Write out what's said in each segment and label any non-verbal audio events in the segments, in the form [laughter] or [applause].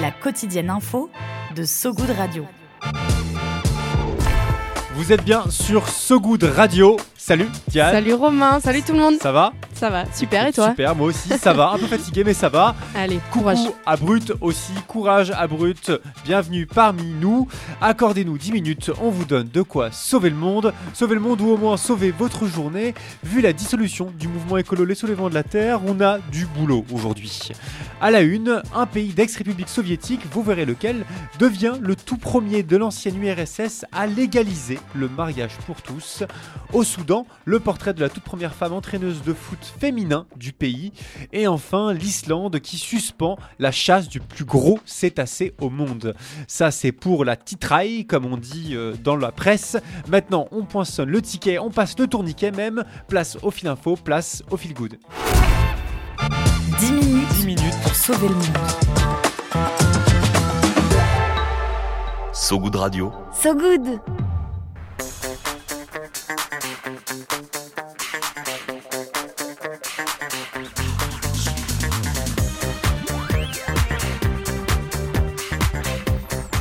La quotidienne info de So Good Radio. Vous êtes bien sur So Good Radio. Salut Diane. Salut Romain, salut tout le monde. Ça va? Ça va, super et toi Super, moi aussi ça va, un peu fatigué mais ça va. Allez, courage. À Brut aussi, courage à Brut, bienvenue parmi nous. Accordez-nous 10 minutes, on vous donne de quoi sauver le monde. Sauver le monde ou au moins sauver votre journée. Vu la dissolution du mouvement écolo Les Soulèvements de la Terre, on a du boulot aujourd'hui. À la une, un pays d'ex-république soviétique, vous verrez lequel, devient le tout premier de l'ancienne URSS à légaliser le mariage pour tous. Au Soudan, le portrait de la toute première femme entraîneuse de foot féminin du pays. Et enfin, l'Islande qui suspend la chasse du plus gros cétacé au monde. Ça, c'est pour la titraille, comme on dit euh, dans la presse. Maintenant, on poinçonne le ticket, on passe le tourniquet même. Place au fil info, place au fil good. 10 minutes, 10 minutes pour sauver le monde. So Good Radio. So Good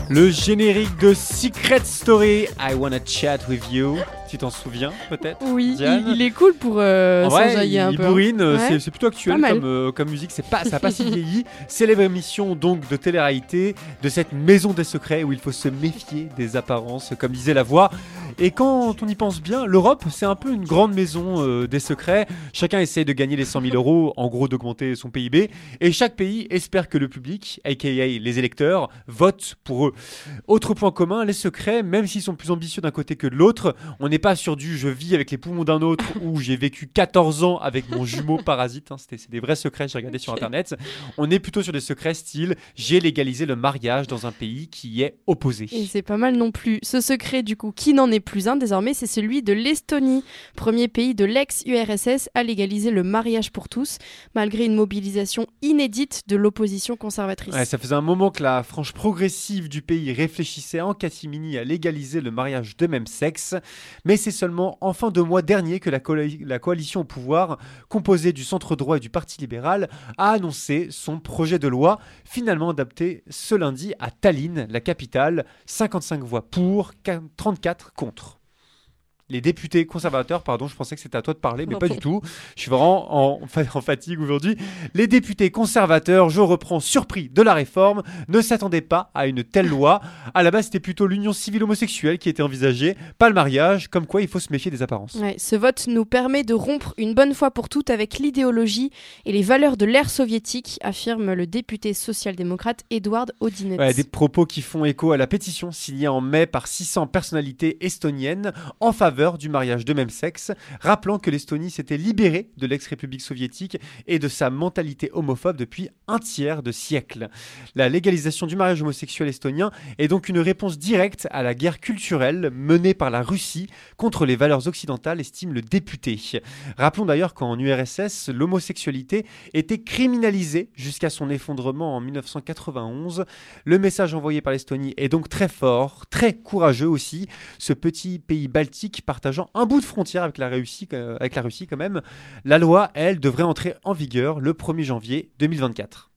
Le générique de Secret Story, I Wanna Chat With You. Tu t'en souviens peut-être Oui, Diane il, il est cool pour euh, s'enjailler un il peu. hein. bourrine, euh, Ouais. c'est- plutôt actuel comme, euh, comme musique, c'est pas, ça n'a pas si vieilli. [laughs] Célèbre émission donc de télé-réalité, de cette maison des secrets où il faut se méfier des apparences, comme disait la voix. Et quand on y pense bien, l'Europe, c'est un peu une grande maison euh, des secrets. Chacun essaye de gagner les 100 000 euros, en gros d'augmenter son PIB. Et chaque pays espère que le public, aka les électeurs, vote pour eux. Autre point commun, les secrets, même s'ils sont plus ambitieux d'un côté que de l'autre, on n'est pas sur du je vis avec les poumons d'un autre ou j'ai vécu 14 ans avec mon jumeau parasite. hein, c'est des vrais secrets, j'ai regardé sur internet. On est plutôt sur des secrets style j'ai légalisé le mariage dans un pays qui y est opposé. Et c'est pas mal non plus. Ce secret, du coup, qui n'en est plus un désormais, c'est celui de l'Estonie, premier pays de l'ex-URSS à légaliser le mariage pour tous, malgré une mobilisation inédite de l'opposition conservatrice. Ça faisait un moment que la frange progressive du pays réfléchissait en catimini à légaliser le mariage de même sexe, mais c'est seulement en fin de mois dernier que la coalition au pouvoir, composée du centre droit et du Parti libéral, a annoncé son projet de loi, finalement adapté ce lundi à Tallinn, la capitale, 55 voix pour, 34 contre contre les députés conservateurs, pardon, je pensais que c'était à toi de parler, mais pas du tout. Je suis vraiment en, [laughs] en fatigue aujourd'hui. Les députés conservateurs, je reprends surpris de la réforme, ne s'attendaient pas à une telle loi. À la base, c'était plutôt l'union civile homosexuelle qui était envisagée, pas le mariage, comme quoi il faut se méfier des apparences. Ouais, ce vote nous permet de rompre une bonne fois pour toutes avec l'idéologie et les valeurs de l'ère soviétique, affirme le député social-démocrate Edward Odinets. Ouais, des propos qui font écho à la pétition signée en mai par 600 personnalités estoniennes en faveur du mariage de même sexe, rappelant que l'Estonie s'était libérée de l'ex-république soviétique et de sa mentalité homophobe depuis un tiers de siècle. La légalisation du mariage homosexuel estonien est donc une réponse directe à la guerre culturelle menée par la Russie contre les valeurs occidentales, estime le député. Rappelons d'ailleurs qu'en URSS, l'homosexualité était criminalisée jusqu'à son effondrement en 1991. Le message envoyé par l'Estonie est donc très fort, très courageux aussi. Ce petit pays baltique partageant un bout de frontière avec la Russie, euh, avec la Russie quand même. La loi, elle, devrait entrer en vigueur le 1er janvier 2024.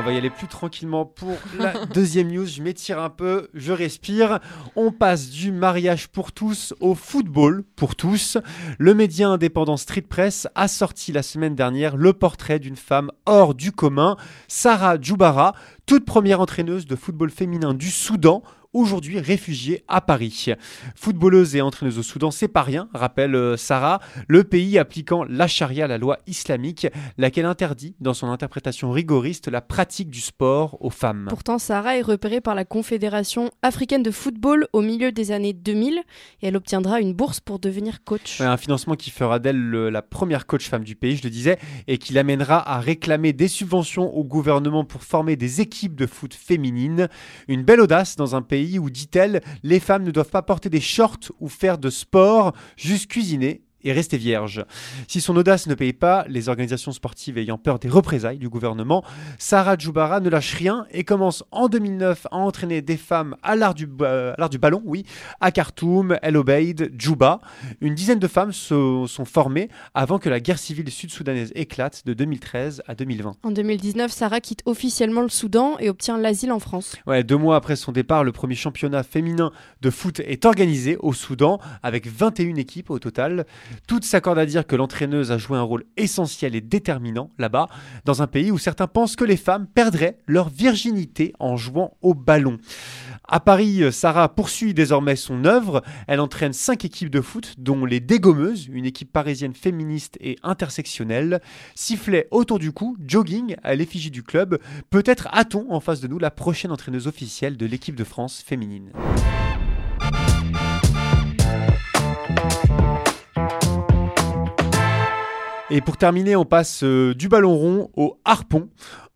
On va y aller plus tranquillement pour la deuxième news. Je m'étire un peu, je respire. On passe du mariage pour tous au football pour tous. Le média indépendant Street Press a sorti la semaine dernière le portrait d'une femme hors du commun, Sarah Djoubara, toute première entraîneuse de football féminin du Soudan, aujourd'hui réfugiée à Paris. Footballeuse et entraîneuse au Soudan, c'est pas rien, rappelle euh, Sarah, le pays appliquant la charia, la loi islamique, laquelle interdit, dans son interprétation rigoriste, la pratique du sport aux femmes. Pourtant, Sarah est repérée par la Confédération africaine de football au milieu des années 2000 et elle obtiendra une bourse pour devenir coach. Ouais, un financement qui fera d'elle le- la première coach femme du pays, je le disais, et qui l'amènera à réclamer des subventions au gouvernement pour former des équipes de foot féminines. Une belle audace dans un pays où, dit-elle, les femmes ne doivent pas porter des shorts ou faire de sport, juste cuisiner et rester vierge. Si son audace ne paye pas, les organisations sportives ayant peur des représailles du gouvernement, Sarah Djoubara ne lâche rien et commence en 2009 à entraîner des femmes à l'art du, ba- à l'art du ballon, oui, à Khartoum, El Obeid, Djouba. Une dizaine de femmes se- sont formées avant que la guerre civile sud-soudanaise éclate de 2013 à 2020. En 2019, Sarah quitte officiellement le Soudan et obtient l'asile en France. Ouais, deux mois après son départ, le premier championnat féminin de foot est organisé au Soudan avec 21 équipes au total. Toutes s'accordent à dire que l'entraîneuse a joué un rôle essentiel et déterminant là-bas, dans un pays où certains pensent que les femmes perdraient leur virginité en jouant au ballon. À Paris, Sarah poursuit désormais son œuvre. Elle entraîne cinq équipes de foot, dont les Dégommeuses, une équipe parisienne féministe et intersectionnelle. Sifflet autour du cou, jogging à l'effigie du club. Peut-être a-t-on en face de nous la prochaine entraîneuse officielle de l'équipe de France féminine. Et pour terminer, on passe euh, du ballon rond au harpon.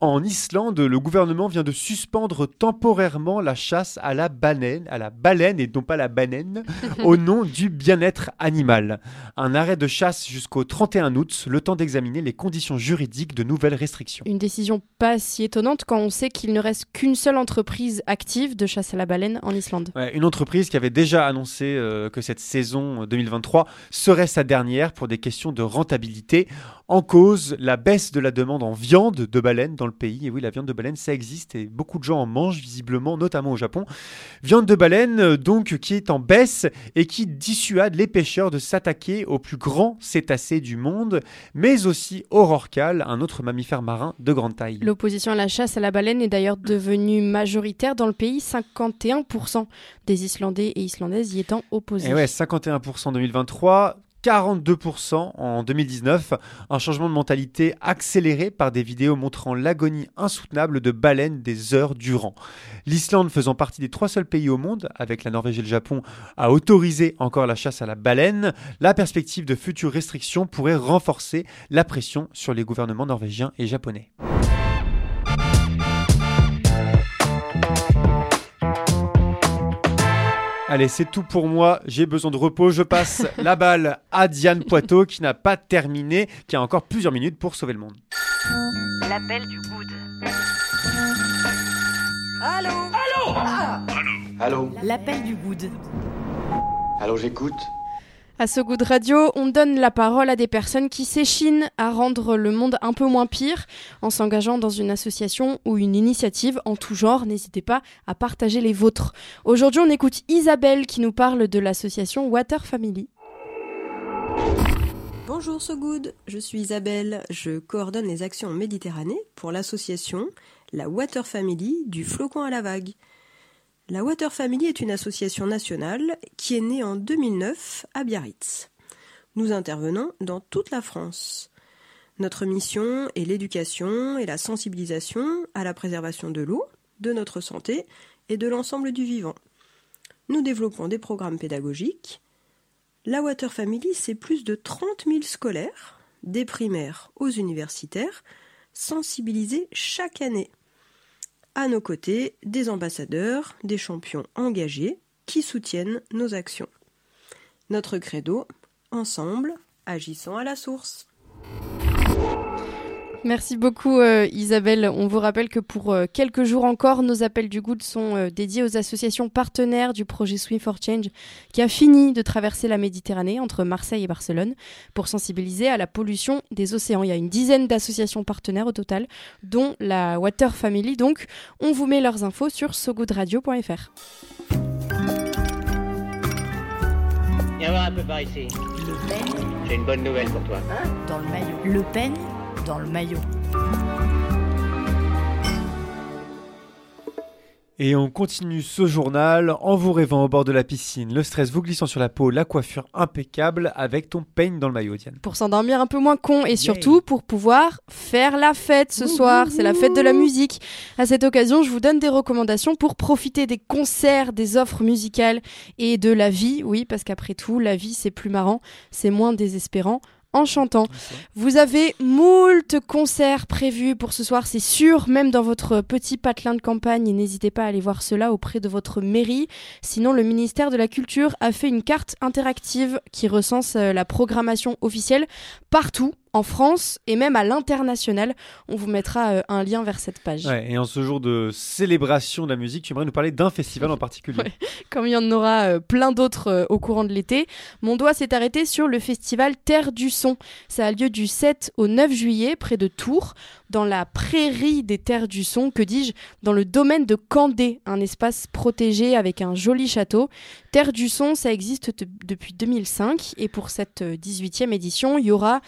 En Islande, le gouvernement vient de suspendre temporairement la chasse à la baleine, à la baleine et non pas la banane, [laughs] au nom du bien-être animal. Un arrêt de chasse jusqu'au 31 août, le temps d'examiner les conditions juridiques de nouvelles restrictions. Une décision pas si étonnante quand on sait qu'il ne reste qu'une seule entreprise active de chasse à la baleine en Islande. Ouais, une entreprise qui avait déjà annoncé euh, que cette saison 2023 serait sa dernière pour des questions de rentabilité. En cause, la baisse de la demande en viande de baleine dans le pays. Et oui, la viande de baleine, ça existe et beaucoup de gens en mangent visiblement, notamment au Japon. Viande de baleine, euh, donc, qui est en baisse et qui dissuade les pêcheurs de s'attaquer aux plus grands cétacés du monde, mais aussi au rorqual, un autre mammifère marin de grande taille. L'opposition à la chasse à la baleine est d'ailleurs devenue majoritaire dans le pays, 51% des Islandais et Islandaises y étant opposés. Et ouais, 51% en 2023. 42% en 2019, un changement de mentalité accéléré par des vidéos montrant l'agonie insoutenable de baleines des heures durant. L'Islande faisant partie des trois seuls pays au monde, avec la Norvège et le Japon, à autoriser encore la chasse à la baleine, la perspective de futures restrictions pourrait renforcer la pression sur les gouvernements norvégiens et japonais. Allez, c'est tout pour moi. J'ai besoin de repos. Je passe la balle à Diane Poitot qui n'a pas terminé, qui a encore plusieurs minutes pour sauver le monde. L'appel du good. Allô L'appel du good. Allô, j'écoute À ce radio, on donne la parole à des personnes qui s'échinent à rendre le monde un peu moins pire en s'engageant dans une association ou une initiative en tout genre. N'hésitez pas à partager les vôtres. Aujourd'hui, on écoute Isabelle qui nous parle de l'association Water Family. Bonjour So Good, je suis Isabelle, je coordonne les actions en Méditerranée pour l'association La Water Family du flocon à la vague. La Water Family est une association nationale qui est née en 2009 à Biarritz. Nous intervenons dans toute la France. Notre mission est l'éducation et la sensibilisation à la préservation de l'eau, de notre santé et de l'ensemble du vivant. Nous développons des programmes pédagogiques, la Water Family, c'est plus de 30 000 scolaires, des primaires aux universitaires, sensibilisés chaque année. À nos côtés, des ambassadeurs, des champions engagés qui soutiennent nos actions. Notre credo, ensemble, agissons à la source. Merci beaucoup euh, Isabelle. On vous rappelle que pour euh, quelques jours encore, nos appels du Good sont euh, dédiés aux associations partenaires du projet Swim for Change qui a fini de traverser la Méditerranée entre Marseille et Barcelone pour sensibiliser à la pollution des océans. Il y a une dizaine d'associations partenaires au total, dont la Water Family. Donc, on vous met leurs infos sur sogoodradio.fr. Viens voir un peu par ici. Le Pen J'ai une bonne nouvelle pour toi. dans le maillot. Le Pen? Dans le maillot. Et on continue ce journal en vous rêvant au bord de la piscine, le stress vous glissant sur la peau, la coiffure impeccable avec ton peigne dans le maillot, Diane. Pour s'endormir un peu moins con et surtout pour pouvoir faire la fête ce soir. C'est la fête de la musique. À cette occasion, je vous donne des recommandations pour profiter des concerts, des offres musicales et de la vie. Oui, parce qu'après tout, la vie c'est plus marrant, c'est moins désespérant en chantant. Vous avez moult concerts prévus pour ce soir, c'est sûr, même dans votre petit patelin de campagne. N'hésitez pas à aller voir cela auprès de votre mairie. Sinon, le ministère de la Culture a fait une carte interactive qui recense euh, la programmation officielle partout en France et même à l'international. On vous mettra euh, un lien vers cette page. Ouais, et en ce jour de célébration de la musique, tu aimerais nous parler d'un festival en particulier. Ouais, [laughs] comme il y en aura euh, plein d'autres euh, au courant de l'été, mon doigt s'est arrêté sur le festival Terre du Son. Ça a lieu du 7 au 9 juillet près de Tours, dans la prairie des Terres du Son, que dis-je, dans le domaine de Candé, un espace protégé avec un joli château. Terre du Son, ça existe depuis 2005 et pour cette 18e édition, il y aura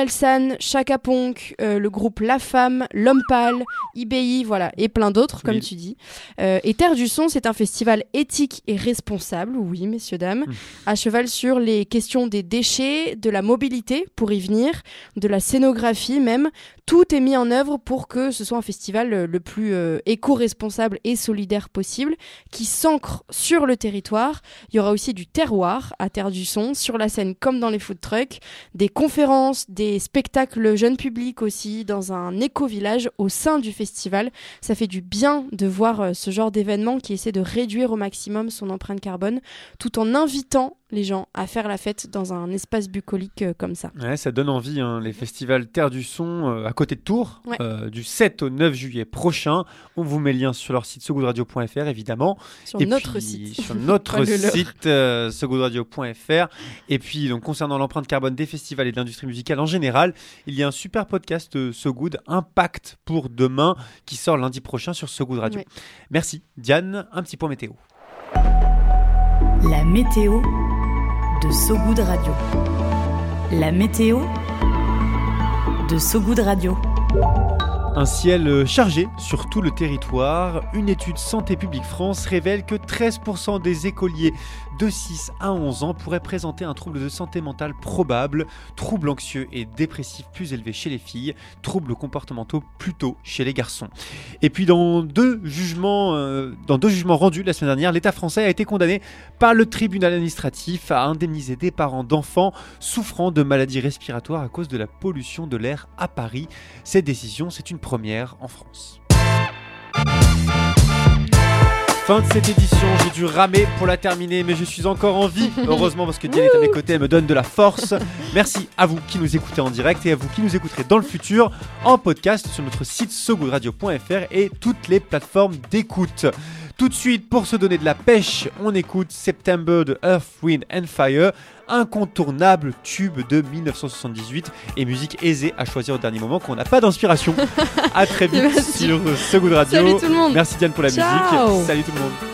Orelsan, Chaka Ponk, euh, le groupe La Femme, L'Homme Pâle, IBI, voilà, et plein d'autres, comme Oui. tu dis. Euh, et Terre du Son, c'est un festival éthique et responsable, oui, messieurs, dames, à cheval sur les questions des déchets, de la mobilité, pour y venir, de la scénographie même. Tout est mis en œuvre pour que ce soit un festival euh, le plus euh, éco-responsable et solidaire possible, qui s'ancre sur le territoire. Il y aura aussi du terroir à Terre du Son, sur la scène comme dans les food trucks, des conférences, des spectacles jeunes publics aussi, dans un éco-village au sein du festival. Ça fait du bien de voir euh, ce genre d'événement qui essaie de réduire au maximum son empreinte carbone, tout en invitant les gens à faire la fête dans un espace bucolique euh, comme ça. Ouais, ça donne envie, hein, les festivals Terre du Son euh, à côté de Tours, Ouais. euh, du 7 au 9 juillet prochain. On vous met le lien sur leur site sogoodradio.fr évidemment. Sur Et notre puis, site. Sur [laughs] notre site euh, sogoodradio.fr. Et puis, donc, concernant l'empreinte carbone des festivals et de l'industrie musicale en général, il y a un super podcast euh, Good Impact pour demain qui sort lundi prochain sur So Good Radio. Ouais. Merci. Diane, un petit point météo. La météo de Sogoud Radio. La météo de Sogoud Radio. Un ciel euh, chargé sur tout le territoire. Une étude Santé publique France révèle que 13% des écoliers de 6 à 11 ans pourraient présenter un trouble de santé mentale probable, troubles anxieux et dépressifs plus élevés chez les filles, troubles comportementaux plutôt chez les garçons. Et puis dans deux jugements, euh, dans deux jugements rendus la semaine dernière, l'État français a été condamné par le tribunal administratif à indemniser des parents d'enfants souffrant de maladies respiratoires à cause de la pollution de l'air à Paris. Cette décision, c'est une première en France. Fin de cette édition, j'ai dû ramer pour la terminer, mais je suis encore en vie. [laughs] Heureusement, parce que Diane est à mes côtés, elle me donne de la force. Merci à vous qui nous écoutez en direct et à vous qui nous écouterez dans le futur en podcast sur notre site sogoodradio.fr et toutes les plateformes d'écoute. Tout de suite, pour se donner de la pêche, on écoute September de Earth, Wind and Fire, incontournable tube de 1978 et musique aisée à choisir au dernier moment quand on n'a pas d'inspiration. [laughs] à très vite sur So Good Radio. Salut tout le monde. Merci Diane pour la Ciao. musique. Salut tout le monde.